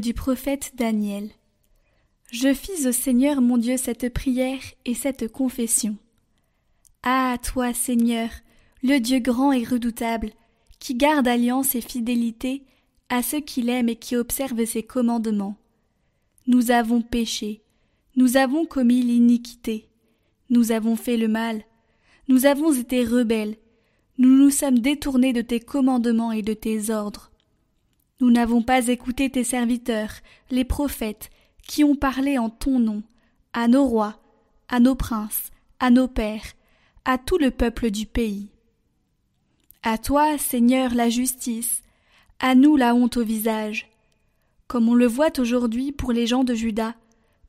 Du prophète Daniel. Je fis au Seigneur mon Dieu cette prière et cette confession. Ah, toi, Seigneur, le Dieu grand et redoutable, qui garde alliance et fidélité à ceux qu'il aime et qui observent ses commandements. Nous avons péché, nous avons commis l'iniquité, nous avons fait le mal, nous avons été rebelles, nous nous sommes détournés de tes commandements et de tes ordres. Nous n'avons pas écouté tes serviteurs, les prophètes, qui ont parlé en ton nom, à nos rois, à nos princes, à nos pères, à tout le peuple du pays. À toi, Seigneur, la justice, à nous la honte au visage, comme on le voit aujourd'hui pour les gens de Juda,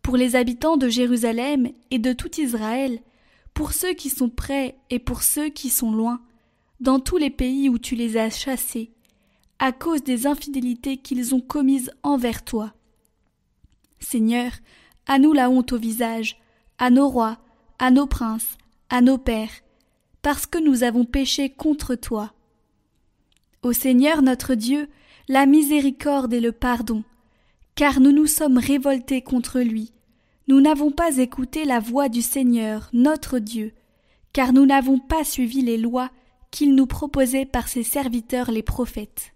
pour les habitants de Jérusalem et de tout Israël, pour ceux qui sont près et pour ceux qui sont loin, dans tous les pays où tu les as chassés, à cause des infidélités qu'ils ont commises envers toi. Seigneur, à nous la honte au visage, à nos rois, à nos princes, à nos pères, parce que nous avons péché contre toi. Ô Seigneur notre Dieu, la miséricorde et le pardon, car nous nous sommes révoltés contre lui. Nous n'avons pas écouté la voix du Seigneur, notre Dieu, car nous n'avons pas suivi les lois qu'il nous proposait par ses serviteurs les prophètes.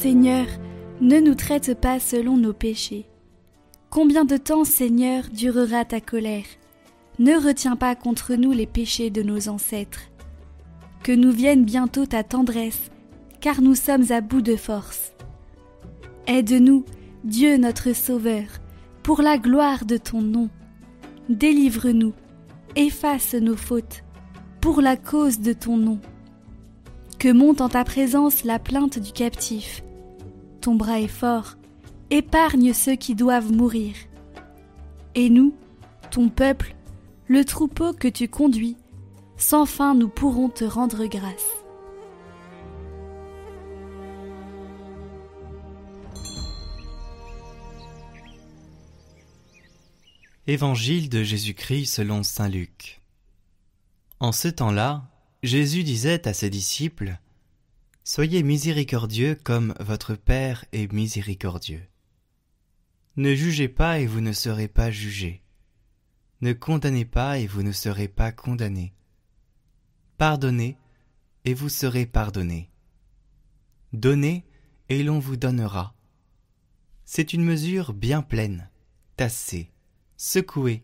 Seigneur, ne nous traite pas selon nos péchés. Combien de temps, Seigneur, durera ta colère? Ne retiens pas contre nous les péchés de nos ancêtres. Que nous vienne bientôt ta tendresse, car nous sommes à bout de force. Aide-nous, Dieu notre Sauveur, pour la gloire de ton nom. Délivre-nous, efface nos fautes, pour la cause de ton nom. Que monte en ta présence la plainte du captif ton bras est fort, épargne ceux qui doivent mourir. Et nous, ton peuple, le troupeau que tu conduis, sans fin nous pourrons te rendre grâce. Évangile de Jésus-Christ selon Saint Luc. En ce temps-là, Jésus disait à ses disciples Soyez miséricordieux comme votre Père est miséricordieux. Ne jugez pas et vous ne serez pas jugés. Ne condamnez pas et vous ne serez pas condamnés. Pardonnez et vous serez pardonnés. Donnez et l'on vous donnera. C'est une mesure bien pleine, tassée, secouée,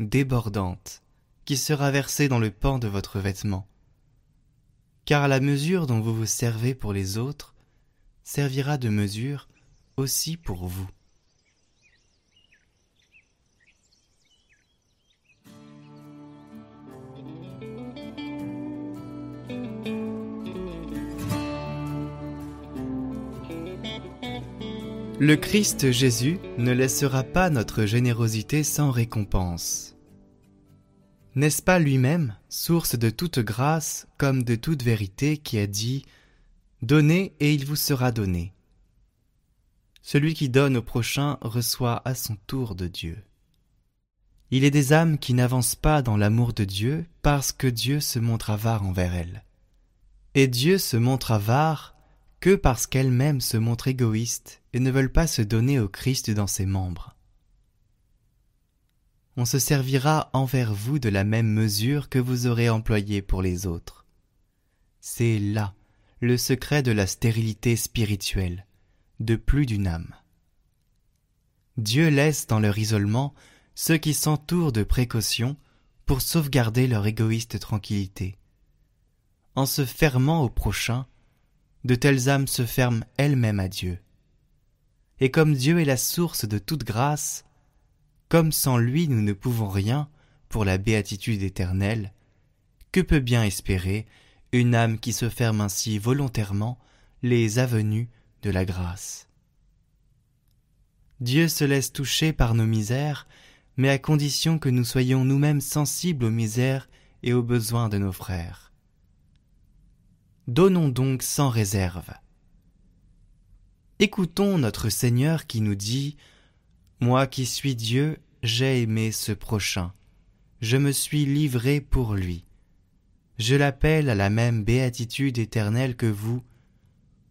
débordante, qui sera versée dans le pan de votre vêtement car la mesure dont vous vous servez pour les autres servira de mesure aussi pour vous. Le Christ Jésus ne laissera pas notre générosité sans récompense. N'est-ce pas lui-même, source de toute grâce comme de toute vérité, qui a dit Donnez et il vous sera donné. Celui qui donne au prochain reçoit à son tour de Dieu. Il est des âmes qui n'avancent pas dans l'amour de Dieu parce que Dieu se montre avare envers elles. Et Dieu se montre avare que parce qu'elles-mêmes se montrent égoïstes et ne veulent pas se donner au Christ dans ses membres on se servira envers vous de la même mesure que vous aurez employée pour les autres. C'est là le secret de la stérilité spirituelle de plus d'une âme. Dieu laisse dans leur isolement ceux qui s'entourent de précautions pour sauvegarder leur égoïste tranquillité. En se fermant au prochain, de telles âmes se ferment elles-mêmes à Dieu. Et comme Dieu est la source de toute grâce, comme sans lui nous ne pouvons rien pour la béatitude éternelle, que peut bien espérer une âme qui se ferme ainsi volontairement les avenues de la grâce? Dieu se laisse toucher par nos misères, mais à condition que nous soyons nous-mêmes sensibles aux misères et aux besoins de nos frères. Donnons donc sans réserve. Écoutons notre Seigneur qui nous dit Moi qui suis Dieu, j'ai aimé ce prochain. Je me suis livré pour lui. Je l'appelle à la même béatitude éternelle que vous.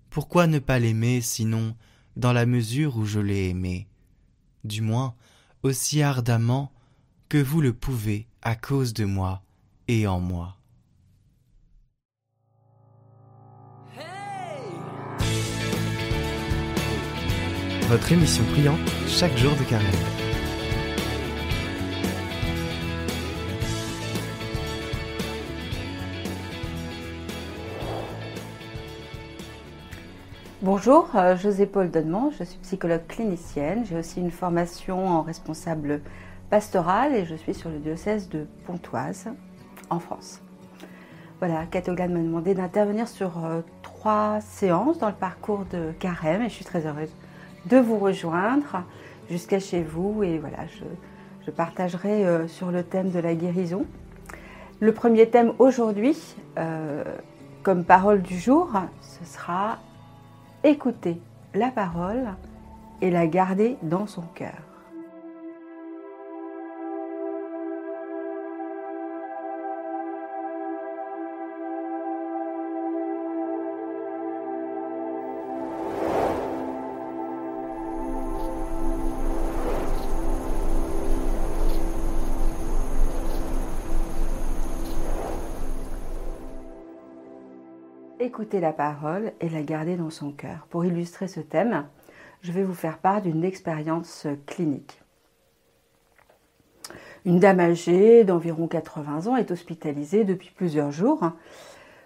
Pourquoi ne pas l'aimer sinon dans la mesure où je l'ai aimé, du moins aussi ardemment que vous le pouvez à cause de moi et en moi. Votre émission priante chaque jour de carême. Bonjour, euh, José Paul Donnement, je suis psychologue clinicienne. J'ai aussi une formation en responsable pastoral et je suis sur le diocèse de Pontoise, en France. Voilà, Catoglade m'a demandé d'intervenir sur euh, trois séances dans le parcours de Carême et je suis très heureuse de vous rejoindre jusqu'à chez vous et voilà, je, partagerai euh, sur le thème de la guérison. Le premier thème aujourd'hui, comme parole du jour, ce sera écouter la parole et la garder dans son cœur. Écouter la parole et la garder dans son cœur. Pour illustrer ce thème, je vais vous faire part d'une expérience clinique. Une dame âgée d'environ 80 ans est hospitalisée depuis plusieurs jours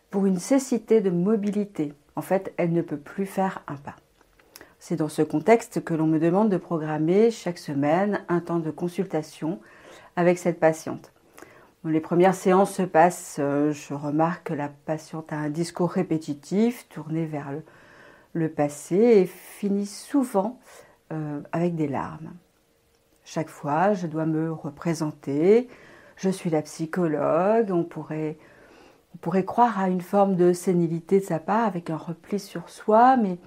pour une cécité de mobilité. En fait, elle ne peut plus faire un pas. C'est dans ce contexte que l'on me demande de programmer chaque semaine un temps de consultation avec cette patiente. Les premières séances se passent, euh, je remarque que la patiente a un discours répétitif, tourné vers le, passé et finit souvent euh, avec des larmes. Chaque fois, je dois me représenter, je suis la psychologue, on pourrait, on pourrait croire à une forme de sénilité de sa part avec un repli sur soi, mais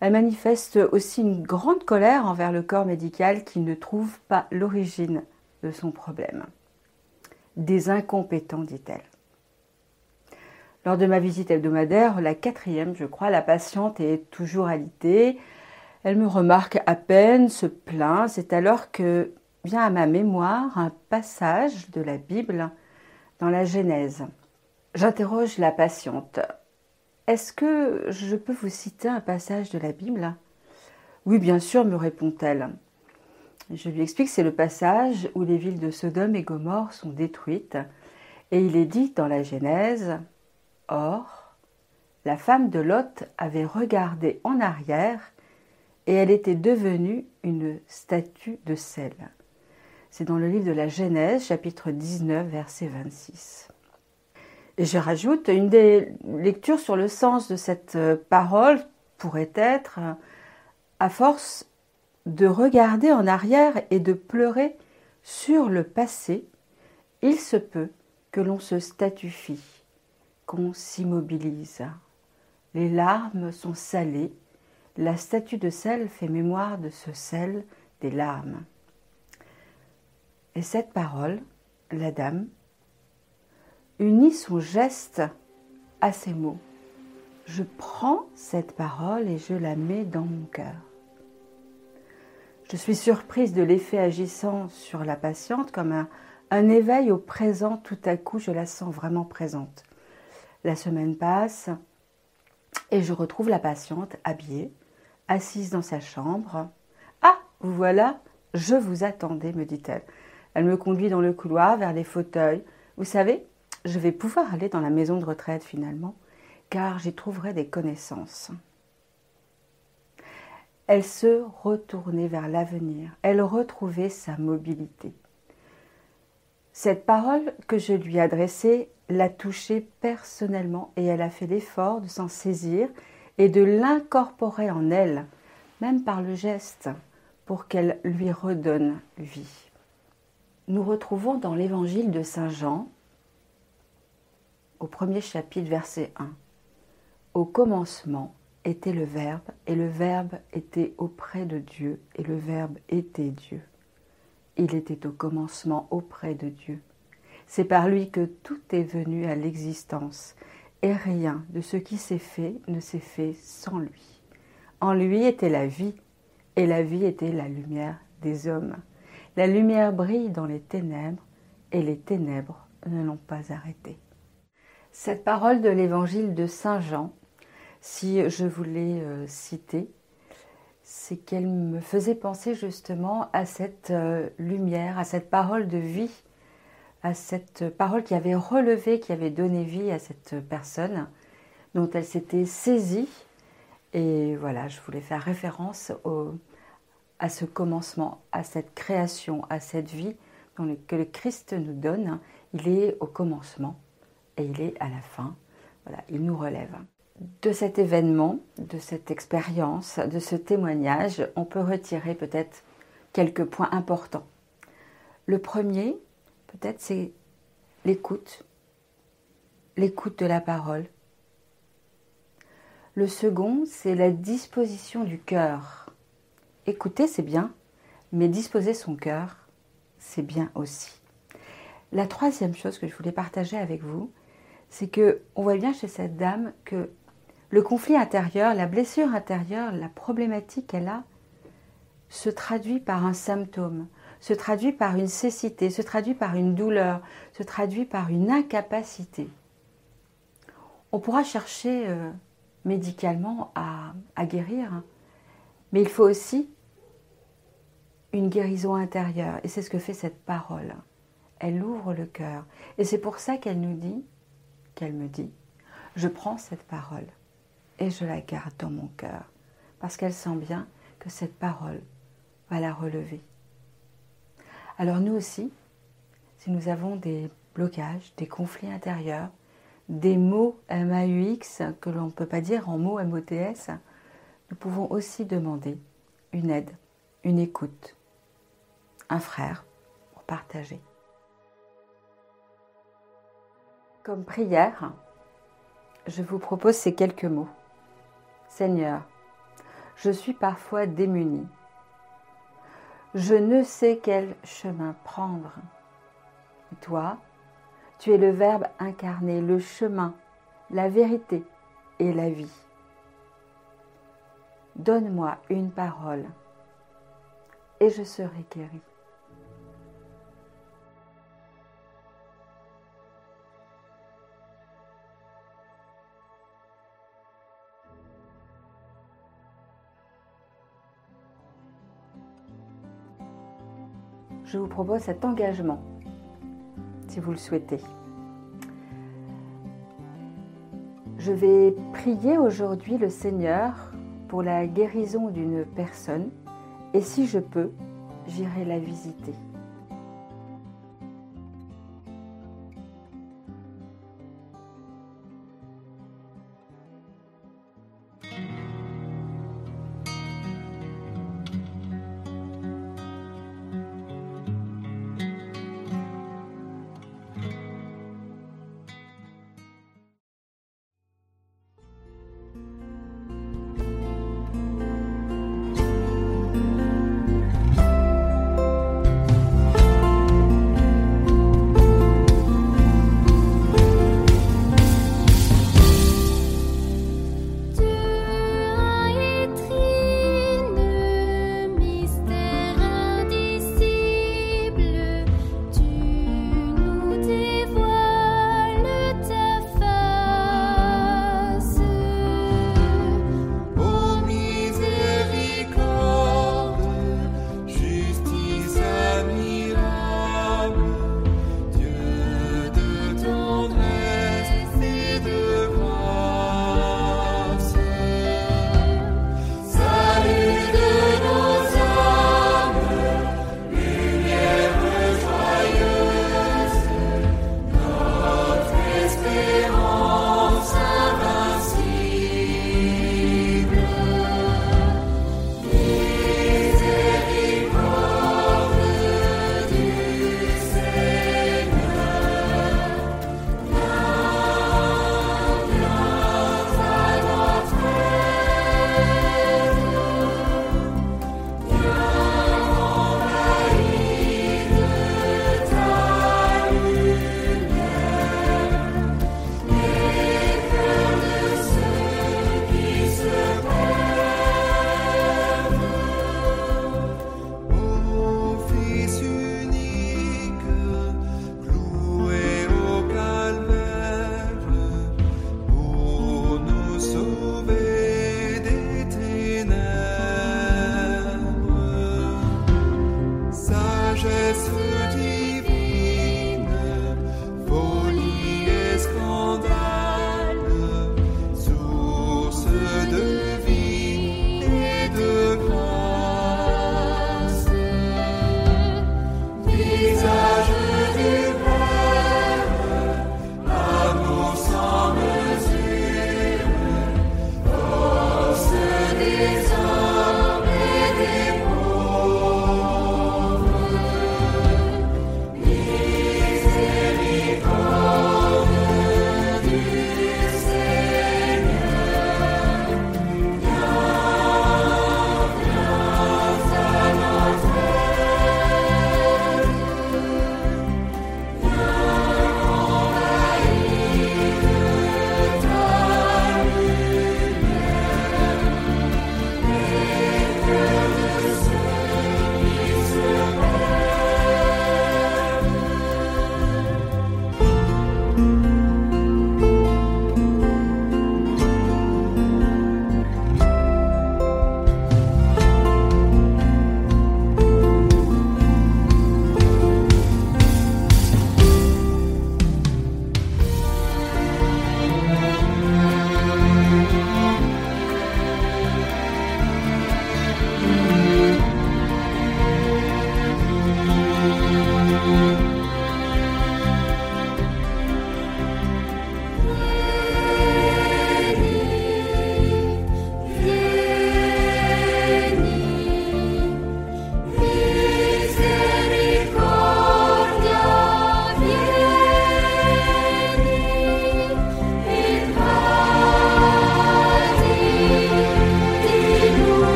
elle manifeste aussi une grande colère envers le corps médical qui ne trouve pas l'origine de son problème des incompétents, dit-elle. Lors de ma visite hebdomadaire, la quatrième, je crois, la patiente est toujours alitée. Elle me remarque à peine, se plaint. C'est alors que vient à ma mémoire un passage de la Bible dans la Genèse. J'interroge la patiente. Est-ce que je peux vous citer un passage de la Bible? Oui, bien sûr, me répond-elle. Je lui explique que c'est le passage où les villes de Sodome et Gomorre sont détruites, et il est dit dans la Genèse Or, la femme de Lot avait regardé en arrière, et elle était devenue une statue de sel. C'est dans le livre de la Genèse, chapitre 19, verset 26. Et je rajoute, une des lectures sur le sens de cette parole pourrait être, à force de regarder en arrière et de pleurer sur le passé, il se peut que l'on se statufie, qu'on s'immobilise. Les larmes sont salées, la statue de sel fait mémoire de ce sel des larmes. Et cette parole, la dame, unit son geste à ces mots. Je prends cette parole et je la mets dans mon cœur. Je suis surprise de l'effet agissant sur la patiente comme un, un éveil au présent. Tout à coup, je la sens vraiment présente. La semaine passe et je retrouve la patiente habillée, assise dans sa chambre. Ah, vous voilà, je vous attendais, me dit-elle. Elle me conduit dans le couloir vers les fauteuils. Vous savez, je vais pouvoir aller dans la maison de retraite finalement, car j'y trouverai des connaissances elle se retournait vers l'avenir, elle retrouvait sa mobilité. Cette parole que je lui adressais l'a touchée personnellement et elle a fait l'effort de s'en saisir et de l'incorporer en elle, même par le geste, pour qu'elle lui redonne vie. Nous retrouvons dans l'évangile de Saint Jean, au premier chapitre, verset 1. Au commencement était le Verbe, et le Verbe était auprès de Dieu, et le Verbe était Dieu. Il était au commencement auprès de Dieu. C'est par lui que tout est venu à l'existence, et rien de ce qui s'est fait ne s'est fait sans lui. En lui était la vie, et la vie était la lumière des hommes. La lumière brille dans les ténèbres, et les ténèbres ne l'ont pas arrêtée. Cette parole de l'évangile de Saint Jean, si je voulais euh, citer, c'est qu'elle me faisait penser justement à cette euh, lumière, à cette parole de vie, à cette parole qui avait relevé, qui avait donné vie à cette personne, dont elle s'était saisie. Et voilà, je voulais faire référence à ce commencement, à cette création, à cette vie que le Christ nous donne. Il est au commencement et il est à la fin. Voilà, il nous relève. De cet événement, de cette expérience, de ce témoignage, on peut retirer peut-être quelques points importants. Le premier, peut-être, c'est l'écoute, l'écoute de la parole. Le second, c'est la disposition du cœur. Écouter, c'est bien, mais disposer son cœur, c'est bien aussi. La troisième chose que je voulais partager avec vous, c'est que on voit bien chez cette dame que le conflit intérieur, la blessure intérieure, la problématique qu'elle a, se traduit par un symptôme, se traduit par une cécité, se traduit par une douleur, se traduit par une incapacité. On pourra chercher euh, médicalement à, guérir, hein, mais il faut aussi une guérison intérieure. Et c'est ce que fait cette parole. Elle ouvre le cœur. Et c'est pour ça qu'elle nous dit qu'elle me dit, je prends cette parole et je la garde dans mon cœur, parce qu'elle sent bien que cette parole va la relever. Alors nous aussi, si nous avons des blocages, des conflits intérieurs, des mots MAUX que l'on ne peut pas dire en mots MOTS, nous pouvons aussi demander une aide, une écoute, un frère pour partager. Comme prière, je vous propose ces quelques mots. Seigneur, je suis parfois démunie. Je ne sais quel chemin prendre. Toi, tu es le Verbe incarné, le chemin, la vérité et la vie. Donne-moi une parole et je serai guéri. Je vous propose cet engagement, si vous le souhaitez. Je vais prier aujourd'hui le Seigneur pour la guérison d'une personne et si je peux, j'irai la visiter.